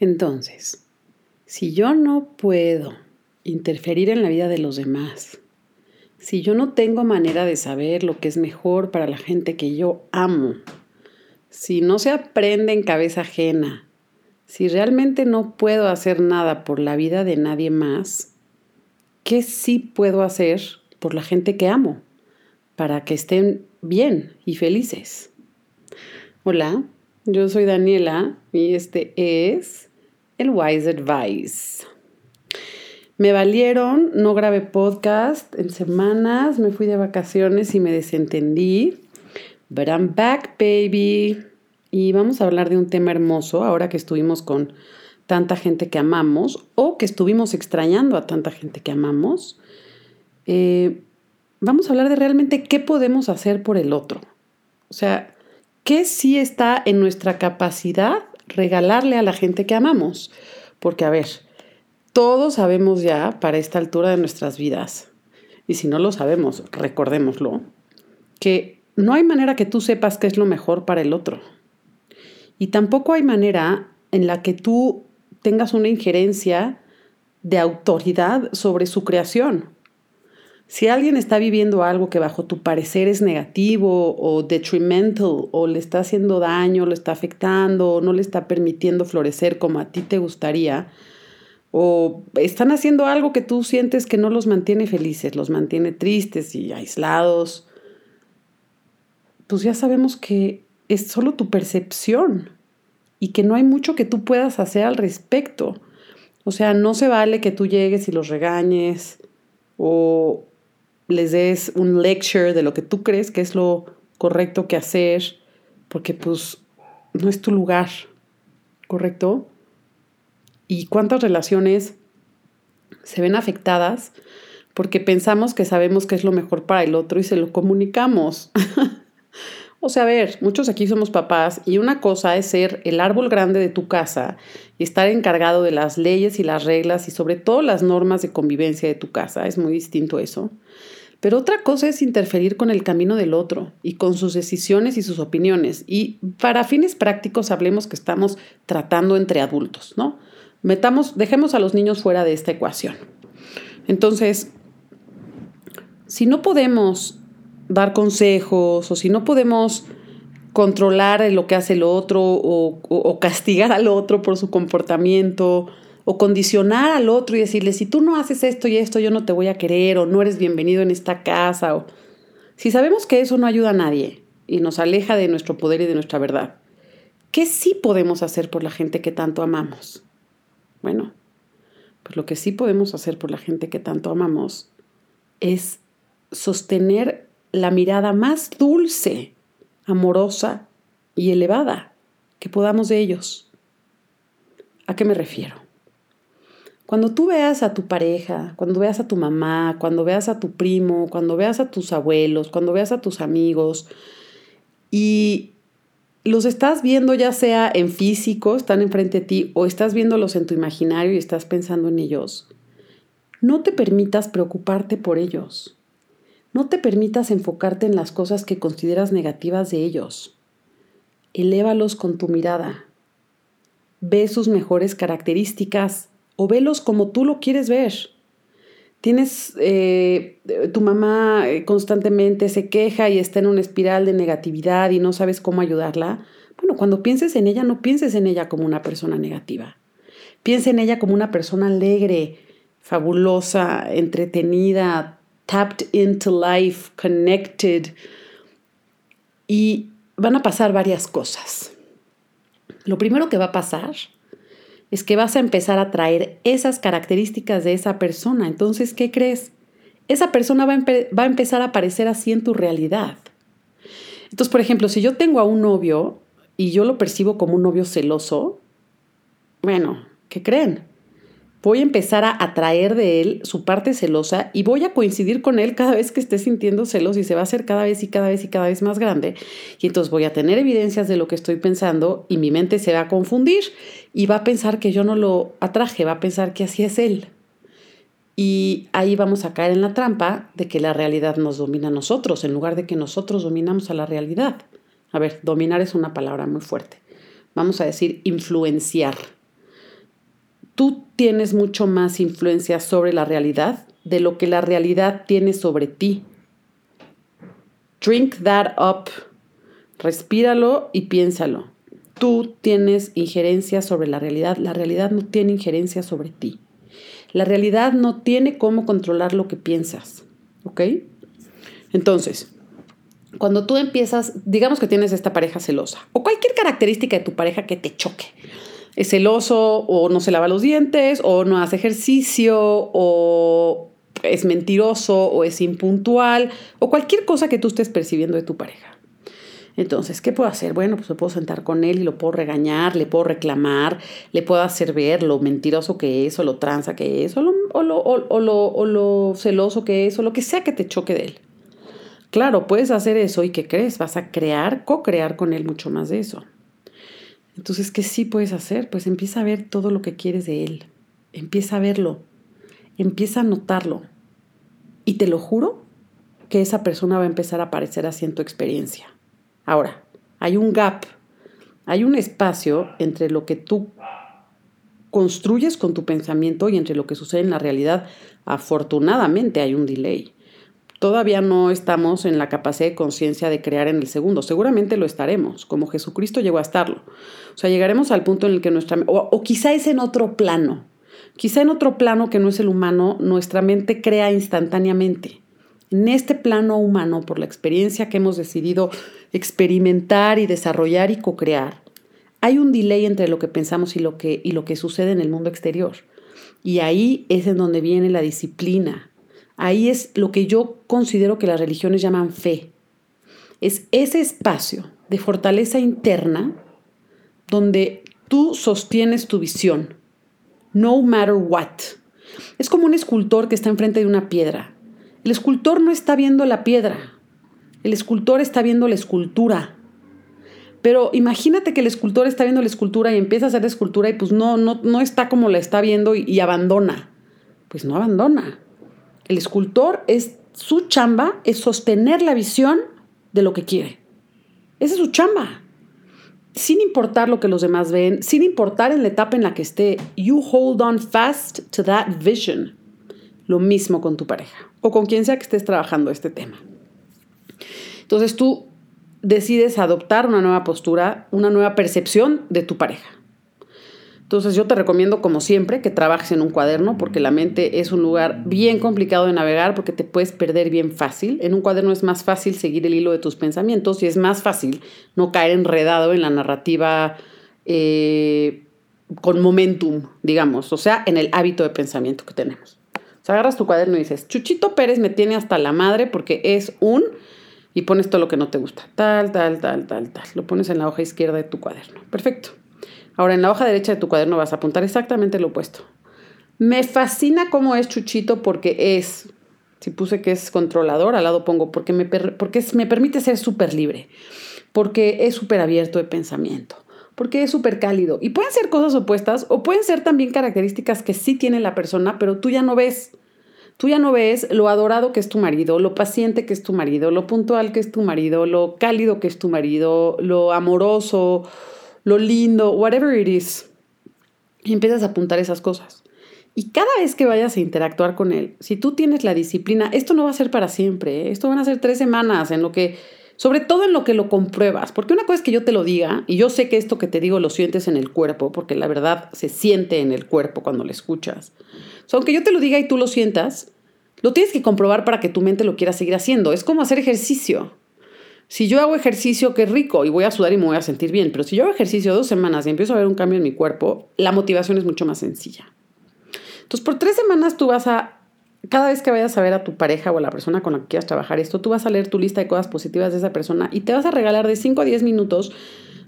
Entonces, si yo no puedo interferir en la vida de los demás, si yo no tengo manera de saber lo que es mejor para la gente que yo amo, si no se aprende en cabeza ajena, si realmente no puedo hacer nada por la vida de nadie más, ¿qué sí puedo hacer por la gente que amo para que estén bien y felices? Hola, yo soy Daniela y este es el Wise Advice. Me valieron, no grabé podcast en semanas, me fui de vacaciones y me desentendí. But I'm back, baby. Y vamos a hablar de un tema hermoso ahora que estuvimos con tanta gente que amamos o que estuvimos extrañando a tanta gente que amamos. Eh, vamos a hablar de realmente qué podemos hacer por el otro. O sea, qué sí está en nuestra capacidad regalarle a la gente que amamos. Porque, a ver, todos sabemos ya para esta altura de nuestras vidas, y si no lo sabemos, recordémoslo, que no hay manera que tú sepas qué es lo mejor para el otro. Y tampoco hay manera en la que tú tengas una injerencia de autoridad sobre su creación. Si alguien está viviendo algo que bajo tu parecer es negativo o detrimental o le está haciendo daño, lo está afectando o no le está permitiendo florecer como a ti te gustaría, o están haciendo algo que tú sientes que no los mantiene felices, los mantiene tristes y aislados, pues ya sabemos que es solo tu percepción y que no hay mucho que tú puedas hacer al respecto. O sea, no se vale que tú llegues y los regañes o les des un lecture de lo que tú crees que es lo correcto que hacer, porque pues no es tu lugar, ¿correcto? y cuántas relaciones se ven afectadas porque pensamos que sabemos qué es lo mejor para el otro y se lo comunicamos. o sea, a ver, muchos aquí somos papás y una cosa es ser el árbol grande de tu casa y estar encargado de las leyes y las reglas y sobre todo las normas de convivencia de tu casa. Es muy distinto eso. Pero otra cosa es interferir con el camino del otro y con sus decisiones y sus opiniones. Y para fines prácticos hablemos que estamos tratando entre adultos, ¿no? Metamos, dejemos a los niños fuera de esta ecuación. Entonces, si no podemos dar consejos o si no podemos controlar lo que hace el otro o, castigar al otro por su comportamiento o condicionar al otro y decirle, si tú no haces esto y esto, yo no te voy a querer o no eres bienvenido en esta casa. O... Si sabemos que eso no ayuda a nadie y nos aleja de nuestro poder y de nuestra verdad, ¿qué sí podemos hacer por la gente que tanto amamos? Bueno, pues lo que sí podemos hacer por la gente que tanto amamos es sostener la mirada más dulce, amorosa y elevada que podamos de ellos. ¿A qué me refiero? Cuando tú veas a tu pareja, cuando veas a tu mamá, cuando veas a tu primo, cuando veas a tus abuelos, cuando veas a tus amigos y los estás viendo ya sea en físico, están enfrente de ti, o estás viéndolos en tu imaginario y estás pensando en ellos, no te permitas preocuparte por ellos. No te permitas enfocarte en las cosas que consideras negativas de ellos. Elévalos con tu mirada. Ve sus mejores características o velos como tú lo quieres ver tienes, eh, tu mamá eh, constantemente se queja y está en una espiral de negatividad y no sabes cómo ayudarla, bueno, cuando pienses en ella, no pienses en ella como una persona negativa. Piensa en ella como una persona alegre, fabulosa, entretenida, tapped into life, connected. Y van a pasar varias cosas. Lo primero que va a pasar es que vas a empezar a traer esas características de esa persona. Entonces, ¿qué crees? Esa persona va a, empezar a aparecer así en tu realidad. Entonces, por ejemplo, si yo tengo a un novio y yo lo percibo como un novio celoso, bueno, ¿qué creen? Voy a empezar a atraer de él su parte celosa y voy a coincidir con él cada vez que esté sintiendo celos y se va a hacer cada vez y cada vez y cada vez más grande. Y entonces voy a tener evidencias de lo que estoy pensando y mi mente se va a confundir y va a pensar que yo no lo atraje, va a pensar que así es él. Y ahí vamos a caer en la trampa de que la realidad nos domina a nosotros en lugar de que nosotros dominamos a la realidad. A ver, dominar es una palabra muy fuerte. Vamos a decir influenciar tú tienes mucho más influencia sobre la realidad de lo que la realidad tiene sobre ti. Drink that up. Respíralo y piénsalo. Tú tienes injerencia sobre la realidad. La realidad no tiene injerencia sobre ti. La realidad no tiene cómo controlar lo que piensas. ¿Ok? Entonces, cuando tú empiezas, digamos que tienes esta pareja celosa o cualquier característica de tu pareja que te choque. Es celoso o no se lava los dientes o no hace ejercicio o es mentiroso o es impuntual o cualquier cosa que tú estés percibiendo de tu pareja. Entonces, ¿qué puedo hacer? Bueno, pues me puedo sentar con él y lo puedo regañar, le puedo reclamar, le puedo hacer ver lo mentiroso que es, o lo tranza que es, o lo, o lo, o lo celoso que es, o lo que sea que te choque de él. Claro, puedes hacer eso y ¿qué crees? Vas a crear, co-crear con él mucho más de eso. Entonces, ¿qué sí puedes hacer? Pues empieza a ver todo lo que quieres de él. Empieza a verlo. Empieza a notarlo. Y te lo juro que esa persona va a empezar a aparecer así en tu experiencia. Ahora, hay un gap, hay un espacio entre lo que tú construyes con tu pensamiento y entre lo que sucede en la realidad. Afortunadamente hay un delay todavía no estamos en la capacidad de conciencia de crear en el segundo. Seguramente lo estaremos, como Jesucristo llegó a estarlo. O sea, llegaremos al punto en el que nuestra... O, o quizá es en otro plano. Quizá en otro plano que no es el humano, nuestra mente crea instantáneamente. En este plano humano, por la experiencia que hemos decidido experimentar y desarrollar y co-crear, hay un delay entre lo que pensamos y lo que, y lo que sucede en el mundo exterior. Y ahí es en donde viene la disciplina, Ahí es lo que yo considero que las religiones llaman fe. Es ese espacio de fortaleza interna donde tú sostienes tu visión, no matter what. Es como un escultor que está enfrente de una piedra. El escultor no está viendo la piedra, el escultor está viendo la escultura. Pero imagínate que el escultor está viendo la escultura y empieza a hacer la escultura y pues no, no, no está como la está viendo y, y abandona. Pues no abandona. El escultor es su chamba es sostener la visión de lo que quiere. Esa es su chamba. Sin importar lo que los demás ven, sin importar en la etapa en la que esté, you hold on fast to that vision. Lo mismo con tu pareja o con quien sea que estés trabajando este tema. Entonces tú decides adoptar una nueva postura, una nueva percepción de tu pareja. Entonces yo te recomiendo como siempre que trabajes en un cuaderno porque la mente es un lugar bien complicado de navegar porque te puedes perder bien fácil. En un cuaderno es más fácil seguir el hilo de tus pensamientos y es más fácil no caer enredado en la narrativa eh, con momentum, digamos, o sea, en el hábito de pensamiento que tenemos. O sea, agarras tu cuaderno y dices, Chuchito Pérez me tiene hasta la madre porque es un... y pones todo lo que no te gusta. Tal, tal, tal, tal, tal. Lo pones en la hoja izquierda de tu cuaderno. Perfecto. Ahora, en la hoja derecha de tu cuaderno vas a apuntar exactamente lo opuesto. Me fascina cómo es Chuchito porque es, si puse que es controlador, al lado pongo porque me, porque me permite ser súper libre, porque es súper abierto de pensamiento, porque es súper cálido. Y pueden ser cosas opuestas o pueden ser también características que sí tiene la persona, pero tú ya no ves. Tú ya no ves lo adorado que es tu marido, lo paciente que es tu marido, lo puntual que es tu marido, lo cálido que es tu marido, lo amoroso lo lindo, whatever it is. Y empiezas a apuntar esas cosas. Y cada vez que vayas a interactuar con él, si tú tienes la disciplina, esto no va a ser para siempre, ¿eh? esto van a ser tres semanas en lo que, sobre todo en lo que lo compruebas, porque una cosa es que yo te lo diga, y yo sé que esto que te digo lo sientes en el cuerpo, porque la verdad se siente en el cuerpo cuando lo escuchas. O aunque yo te lo diga y tú lo sientas, lo tienes que comprobar para que tu mente lo quiera seguir haciendo. Es como hacer ejercicio. Si yo hago ejercicio, qué rico, y voy a sudar y me voy a sentir bien, pero si yo hago ejercicio dos semanas y empiezo a ver un cambio en mi cuerpo, la motivación es mucho más sencilla. Entonces, por tres semanas tú vas a, cada vez que vayas a ver a tu pareja o a la persona con la que quieras trabajar esto, tú vas a leer tu lista de cosas positivas de esa persona y te vas a regalar de 5 a 10 minutos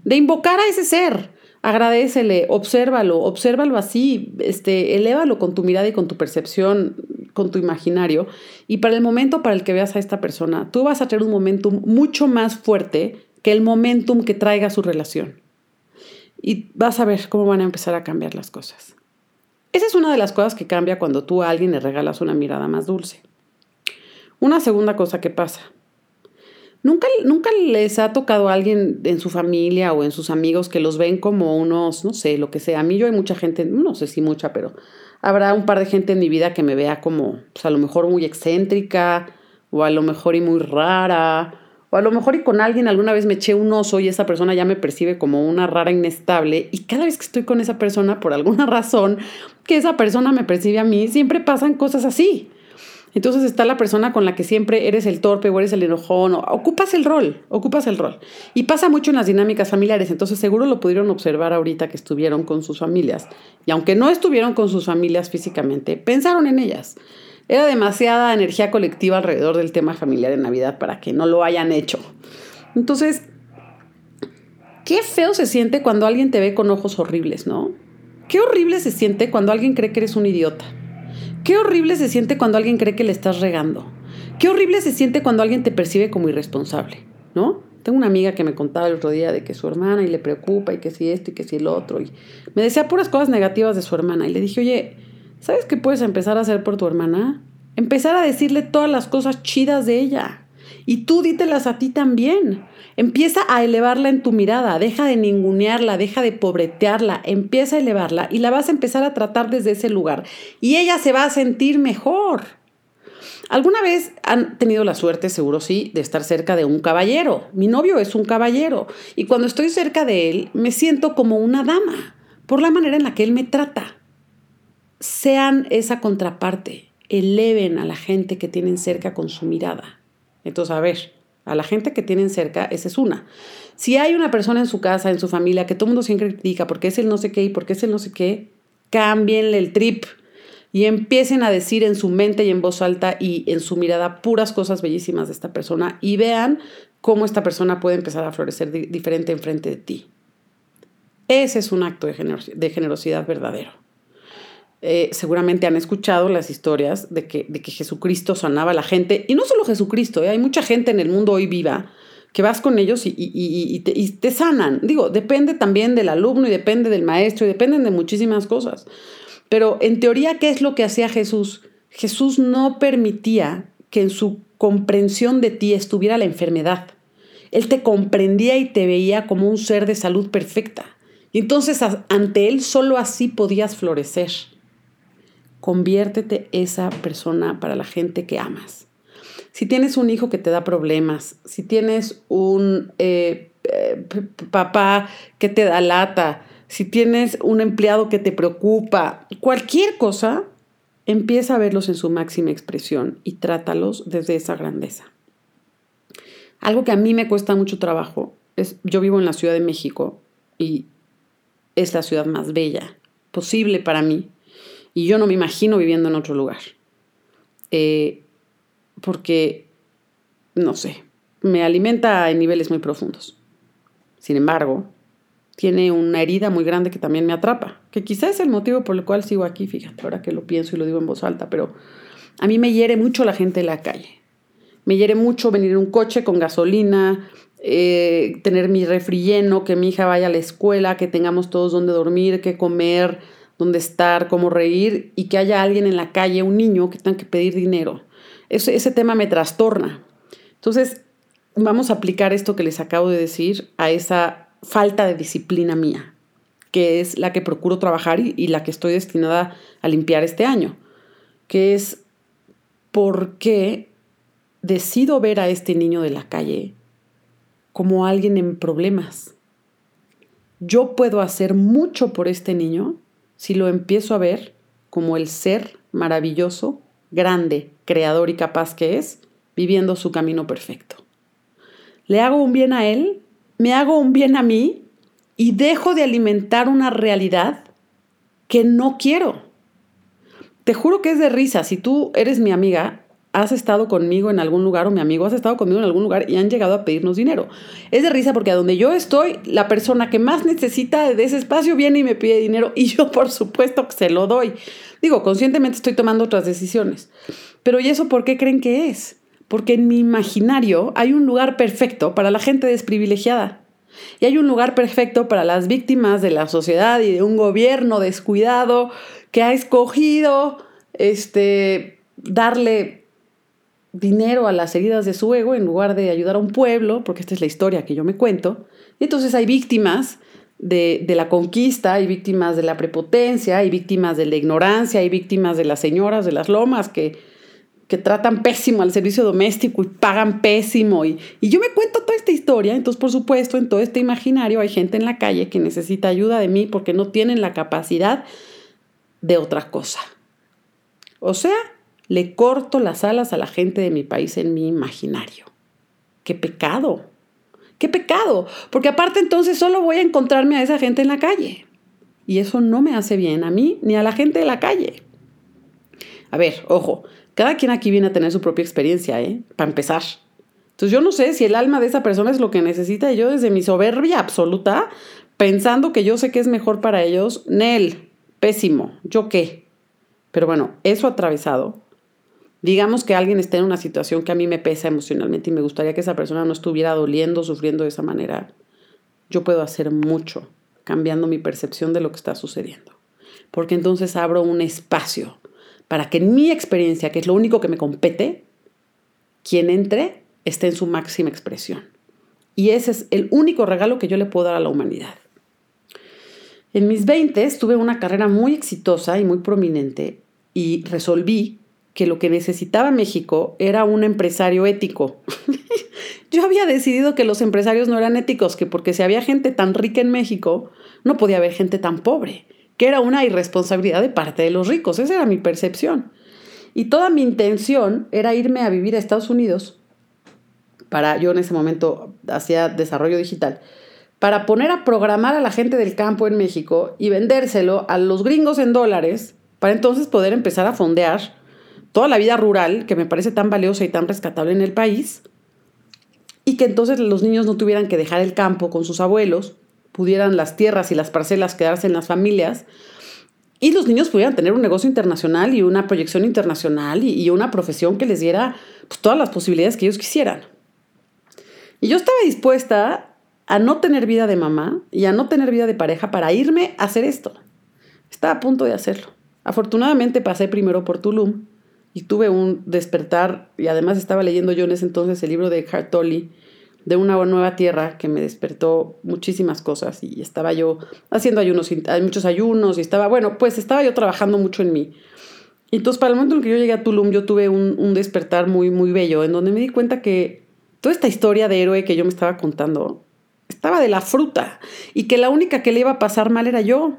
de invocar a ese ser agradecele, obsérvalo, obsérvalo así, este, elévalo con tu mirada y con tu percepción, con tu imaginario. Y para el momento para el que veas a esta persona, tú vas a tener un momentum mucho más fuerte que el momentum que traiga su relación. Y vas a ver cómo van a empezar a cambiar las cosas. Esa es una de las cosas que cambia cuando tú a alguien le regalas una mirada más dulce. Una segunda cosa que pasa. ¿Nunca, ¿Nunca les ha tocado a alguien en su familia o en sus amigos que los ven como unos, no sé, lo que sea? A mí yo hay mucha gente, no sé si mucha, pero habrá un par de gente en mi vida que me vea como, pues a lo mejor muy excéntrica, o a lo mejor y muy rara, o a lo mejor y con alguien alguna vez me eché un oso y esa persona ya me percibe como una rara inestable, y cada vez que estoy con esa persona, por alguna razón, que esa persona me percibe a mí, siempre pasan cosas así. Entonces está la persona con la que siempre eres el torpe o eres el enojón, o ocupas el rol, ocupas el rol. Y pasa mucho en las dinámicas familiares, entonces seguro lo pudieron observar ahorita que estuvieron con sus familias. Y aunque no estuvieron con sus familias físicamente, pensaron en ellas. Era demasiada energía colectiva alrededor del tema familiar en Navidad para que no lo hayan hecho. Entonces, qué feo se siente cuando alguien te ve con ojos horribles, ¿no? Qué horrible se siente cuando alguien cree que eres un idiota. Qué horrible se siente cuando alguien cree que le estás regando. Qué horrible se siente cuando alguien te percibe como irresponsable, ¿no? Tengo una amiga que me contaba el otro día de que su hermana y le preocupa y que si esto y que si el otro. Y me decía puras cosas negativas de su hermana. Y le dije, oye, ¿sabes qué puedes empezar a hacer por tu hermana? Empezar a decirle todas las cosas chidas de ella. Y tú dítelas a ti también. Empieza a elevarla en tu mirada, deja de ningunearla, deja de pobretearla, empieza a elevarla y la vas a empezar a tratar desde ese lugar. Y ella se va a sentir mejor. ¿Alguna vez han tenido la suerte, seguro sí, de estar cerca de un caballero? Mi novio es un caballero y cuando estoy cerca de él me siento como una dama por la manera en la que él me trata. Sean esa contraparte, eleven a la gente que tienen cerca con su mirada. Entonces, a ver, a la gente que tienen cerca, esa es una. Si hay una persona en su casa, en su familia, que todo mundo siempre critica porque es el no sé qué y porque es el no sé qué, cámbienle el trip y empiecen a decir en su mente y en voz alta y en su mirada puras cosas bellísimas de esta persona y vean cómo esta persona puede empezar a florecer diferente enfrente de ti. Ese es un acto de generosidad verdadero. Eh, seguramente han escuchado las historias de que, de que Jesucristo sanaba a la gente, y no solo Jesucristo, eh, hay mucha gente en el mundo hoy viva que vas con ellos y, te, y, te, sanan. Digo, depende también del alumno y depende del maestro y dependen de muchísimas cosas. Pero en teoría, ¿qué es lo que hacía Jesús? Jesús no permitía que en su comprensión de ti estuviera la enfermedad. Él te comprendía y te veía como un ser de salud perfecta. Y entonces ante Él solo así podías florecer conviértete esa persona para la gente que amas. Si tienes un hijo que te da problemas, si tienes un eh, eh, papá que te da lata, si tienes un empleado que te preocupa, cualquier cosa, empieza a verlos en su máxima expresión y trátalos desde esa grandeza. Algo que a mí me cuesta mucho trabajo yo vivo en la Ciudad de México y es la ciudad más bella posible para mí, y yo no me imagino viviendo en otro lugar. Eh, porque, no sé, me alimenta en niveles muy profundos. Sin embargo, tiene una herida muy grande que también me atrapa, que quizás es el motivo por el cual sigo aquí, fíjate, ahora que lo pienso y lo digo en voz alta, pero a mí me hiere mucho la gente en la calle. Me hiere mucho venir en un coche con gasolina, eh, tener mi refri lleno, que mi hija vaya a la escuela, que tengamos todos donde dormir, que comer, dónde estar, cómo reír y que haya alguien en la calle, un niño que tenga que pedir dinero. Ese, ese tema me trastorna. Entonces, vamos a aplicar esto que les acabo de decir a esa falta de disciplina mía, que es la que procuro trabajar y, la que estoy destinada a limpiar este año, que es por qué decido ver a este niño de la calle como alguien en problemas. Yo puedo hacer mucho por este niño si lo empiezo a ver como el ser maravilloso, grande, creador y capaz que es, viviendo su camino perfecto. Le hago un bien a él, me hago un bien a mí y dejo de alimentar una realidad que no quiero. Te juro que es de risa. Si tú eres mi amiga, has estado conmigo en algún lugar o mi amigo has estado conmigo en algún lugar y han llegado a pedirnos dinero. Es de risa porque a donde yo estoy, la persona que más necesita de ese espacio viene y me pide dinero y yo por supuesto que se lo doy. Digo, conscientemente estoy tomando otras decisiones. Pero ¿y eso por qué creen que es? Porque en mi imaginario hay un lugar perfecto para la gente desprivilegiada. Y hay un lugar perfecto para las víctimas de la sociedad y de un gobierno descuidado que ha escogido este darle dinero a las heridas de su ego en lugar de ayudar a un pueblo, porque esta es la historia que yo me cuento. entonces hay víctimas de, de, la conquista, hay víctimas de la prepotencia, hay víctimas de la ignorancia, hay víctimas de las señoras de las lomas que, que tratan pésimo al servicio doméstico y pagan pésimo. Y, y yo me cuento toda esta historia, entonces por supuesto en todo este imaginario hay gente en la calle que necesita ayuda de mí porque no tienen la capacidad de otra cosa. O sea, le corto las alas a la gente de mi país en mi imaginario. ¡Qué pecado! ¡Qué pecado! Porque aparte entonces solo voy a encontrarme a esa gente en la calle. Y eso no me hace bien a mí ni a la gente de la calle. A ver, ojo, cada quien aquí viene a tener su propia experiencia, ¿eh? Para empezar. Entonces yo no sé si el alma de esa persona es lo que necesita y yo desde mi soberbia absoluta, pensando que yo sé que es mejor para ellos, Nel, pésimo, ¿yo qué? Pero bueno, eso atravesado, digamos que alguien está en una situación que a mí me pesa emocionalmente y me gustaría que esa persona no estuviera doliendo, sufriendo de esa manera, yo puedo hacer mucho cambiando mi percepción de lo que está sucediendo. Porque entonces abro un espacio para que en mi experiencia, que es lo único que me compete, quien entre esté en su máxima expresión. Y ese es el único regalo que yo le puedo dar a la humanidad. En mis 20 tuve una carrera muy exitosa y muy prominente y resolví que lo que necesitaba México era un empresario ético. Yo había decidido que los empresarios no eran éticos, que porque si había gente tan rica en México, no podía haber gente tan pobre, que era una irresponsabilidad de parte de los ricos. Esa era mi percepción. Y toda mi intención era irme a vivir a Estados Unidos para, yo en ese momento hacía desarrollo digital, para poner a programar a la gente del campo en México y vendérselo a los gringos en dólares, para entonces poder empezar a fondear toda la vida rural, que me parece tan valiosa y tan rescatable en el país, y que entonces los niños no tuvieran que dejar el campo con sus abuelos, pudieran las tierras y las parcelas quedarse en las familias, y los niños pudieran tener un negocio internacional y una proyección internacional y, una profesión que les diera pues, todas las posibilidades que ellos quisieran. Y yo estaba dispuesta a no tener vida de mamá y a no tener vida de pareja para irme a hacer esto. Estaba a punto de hacerlo. Afortunadamente pasé primero por Tulum y tuve un despertar, y además estaba leyendo yo en ese entonces el libro de Hartoli, de una nueva tierra que me despertó muchísimas cosas y estaba yo haciendo ayunos, muchos ayunos y estaba, bueno, pues estaba yo trabajando mucho en mí. Y entonces para el momento en que yo llegué a Tulum yo tuve un, un despertar muy, muy bello en donde me di cuenta que toda esta historia de héroe que yo me estaba contando estaba de la fruta y que la única que le iba a pasar mal era yo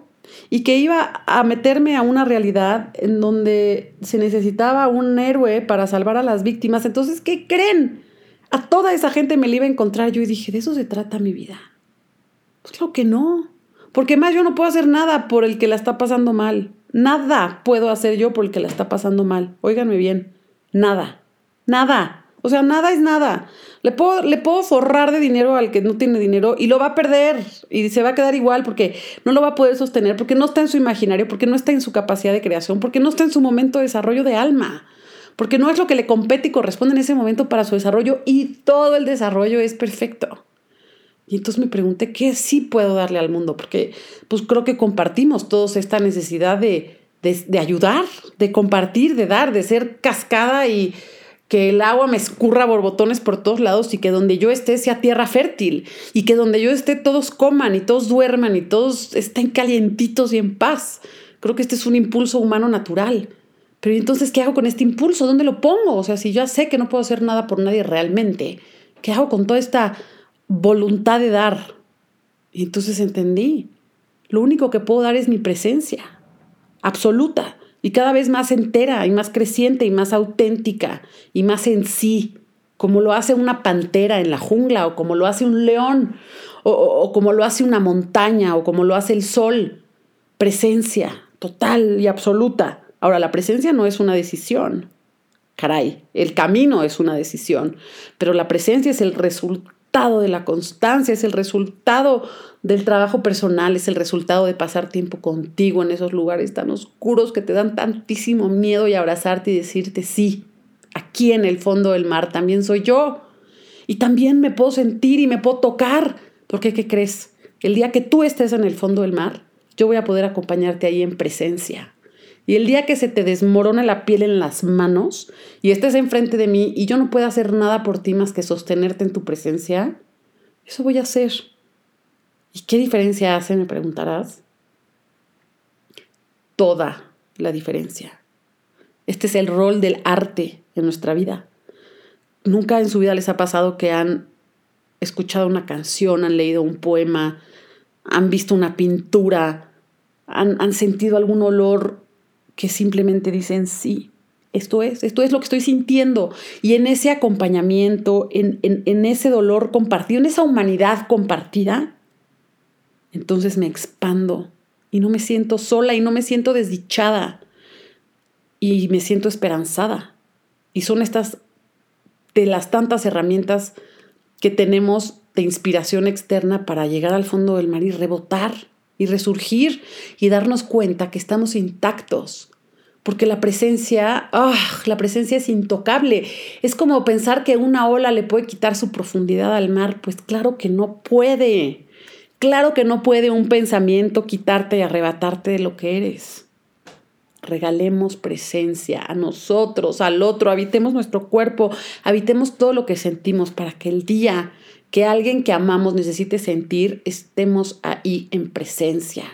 y que iba a meterme a una realidad en donde se necesitaba un héroe para salvar a las víctimas. Entonces, ¿qué creen? A toda esa gente me la iba a encontrar yo y dije, ¿de eso se trata mi vida? Pues lo que no. Porque más yo no puedo hacer nada por el que la está pasando mal. Nada puedo hacer yo por el que la está pasando mal. Óiganme bien. Nada. Nada. O sea, nada es nada. Le puedo, le puedo forrar de dinero al que no tiene dinero y lo va a perder y se va a quedar igual porque no lo va a poder sostener, porque no está en su imaginario, porque no está en su capacidad de creación, porque no está en su momento de desarrollo de alma, porque no es lo que le compete y corresponde en ese momento para su desarrollo y todo el desarrollo es perfecto. Y entonces me pregunté qué sí puedo darle al mundo, porque pues creo que compartimos todos esta necesidad de, de ayudar, de compartir, de dar, de ser cascada y que el agua me escurra borbotones por todos lados y que donde yo esté sea tierra fértil y que donde yo esté todos coman y todos duerman y todos estén calientitos y en paz. Creo que este es un impulso humano natural. Pero entonces, ¿qué hago con este impulso? ¿Dónde lo pongo? O sea, si ya sé que no puedo hacer nada por nadie realmente, ¿qué hago con toda esta voluntad de dar? Y entonces entendí, lo único que puedo dar es mi presencia, absoluta y cada vez más entera y más creciente y más auténtica y más en sí, como lo hace una pantera en la jungla o como lo hace un león o, como lo hace una montaña o como lo hace el sol. Presencia total y absoluta. Ahora, la presencia no es una decisión. Caray, el camino es una decisión, pero la presencia es el resultado de la constancia, es el resultado del trabajo personal es el resultado de pasar tiempo contigo en esos lugares tan oscuros que te dan tantísimo miedo y abrazarte y decirte sí, aquí en el fondo del mar también soy yo. Y también me puedo sentir y me puedo tocar. Porque, ¿qué crees? El día que tú estés en el fondo del mar, yo voy a poder acompañarte ahí en presencia. Y el día que se te desmorone la piel en las manos y estés enfrente de mí y yo no pueda hacer nada por ti más que sostenerte en tu presencia, eso voy a hacer. ¿Y qué diferencia hace? Me preguntarás. Toda la diferencia. Este es el rol del arte en nuestra vida. Nunca en su vida les ha pasado que han escuchado una canción, han leído un poema, han visto una pintura, han, han sentido algún olor que simplemente dicen sí, esto es, esto es lo que estoy sintiendo. Y en ese acompañamiento, en, en, ese dolor compartido, en esa humanidad compartida, entonces me expando y no me siento sola y no me siento desdichada y me siento esperanzada. Y son estas de las tantas herramientas que tenemos de inspiración externa para llegar al fondo del mar y rebotar y resurgir y darnos cuenta que estamos intactos. Porque la presencia, ah, la presencia es intocable. Es como pensar que una ola le puede quitar su profundidad al mar. Pues claro que no puede. Claro que no puede un pensamiento quitarte y arrebatarte de lo que eres. Regalemos presencia a nosotros, al otro, habitemos nuestro cuerpo, habitemos todo lo que sentimos para que el día que alguien que amamos necesite sentir, estemos ahí en presencia.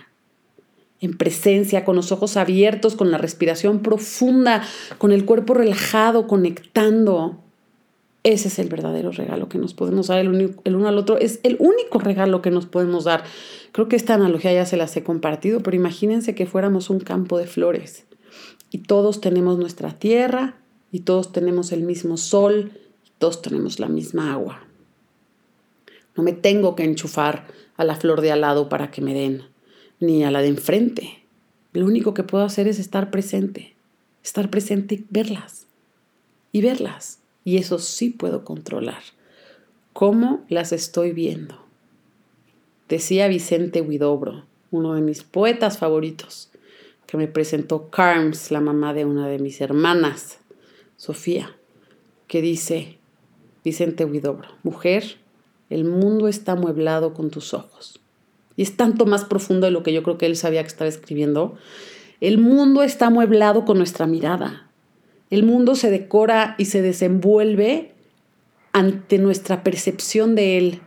En presencia, con los ojos abiertos, con la respiración profunda, con el cuerpo relajado, conectando. Ese es el verdadero regalo que nos podemos dar el, uno al otro. Es el único regalo que nos podemos dar. Creo que esta analogía ya se las he compartido, pero imagínense que fuéramos un campo de flores y todos tenemos nuestra tierra y todos tenemos el mismo sol y todos tenemos la misma agua. No me tengo que enchufar a la flor de al lado para que me den, ni a la de enfrente. Lo único que puedo hacer es estar presente, estar presente y verlas. Y verlas. Y eso sí puedo controlar. ¿Cómo las estoy viendo? Decía Vicente Huidobro, uno de mis poetas favoritos, que me presentó Carms, la mamá de una de mis hermanas, Sofía, que dice, Vicente Huidobro, mujer, el mundo está amueblado con tus ojos. Y es tanto más profundo de lo que yo creo que él sabía que estaba escribiendo. El mundo está amueblado con nuestra mirada. El mundo se decora y se desenvuelve ante nuestra percepción de él.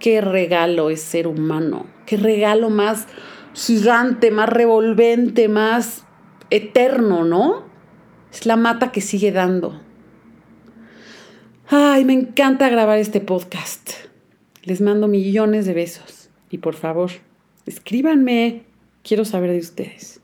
Qué regalo es ser humano. Qué regalo más gigante, más revolvente, más eterno, ¿no? Es la mata que sigue dando. Ay, me encanta grabar este podcast. Les mando millones de besos. Y por favor, escríbanme. Quiero saber de ustedes.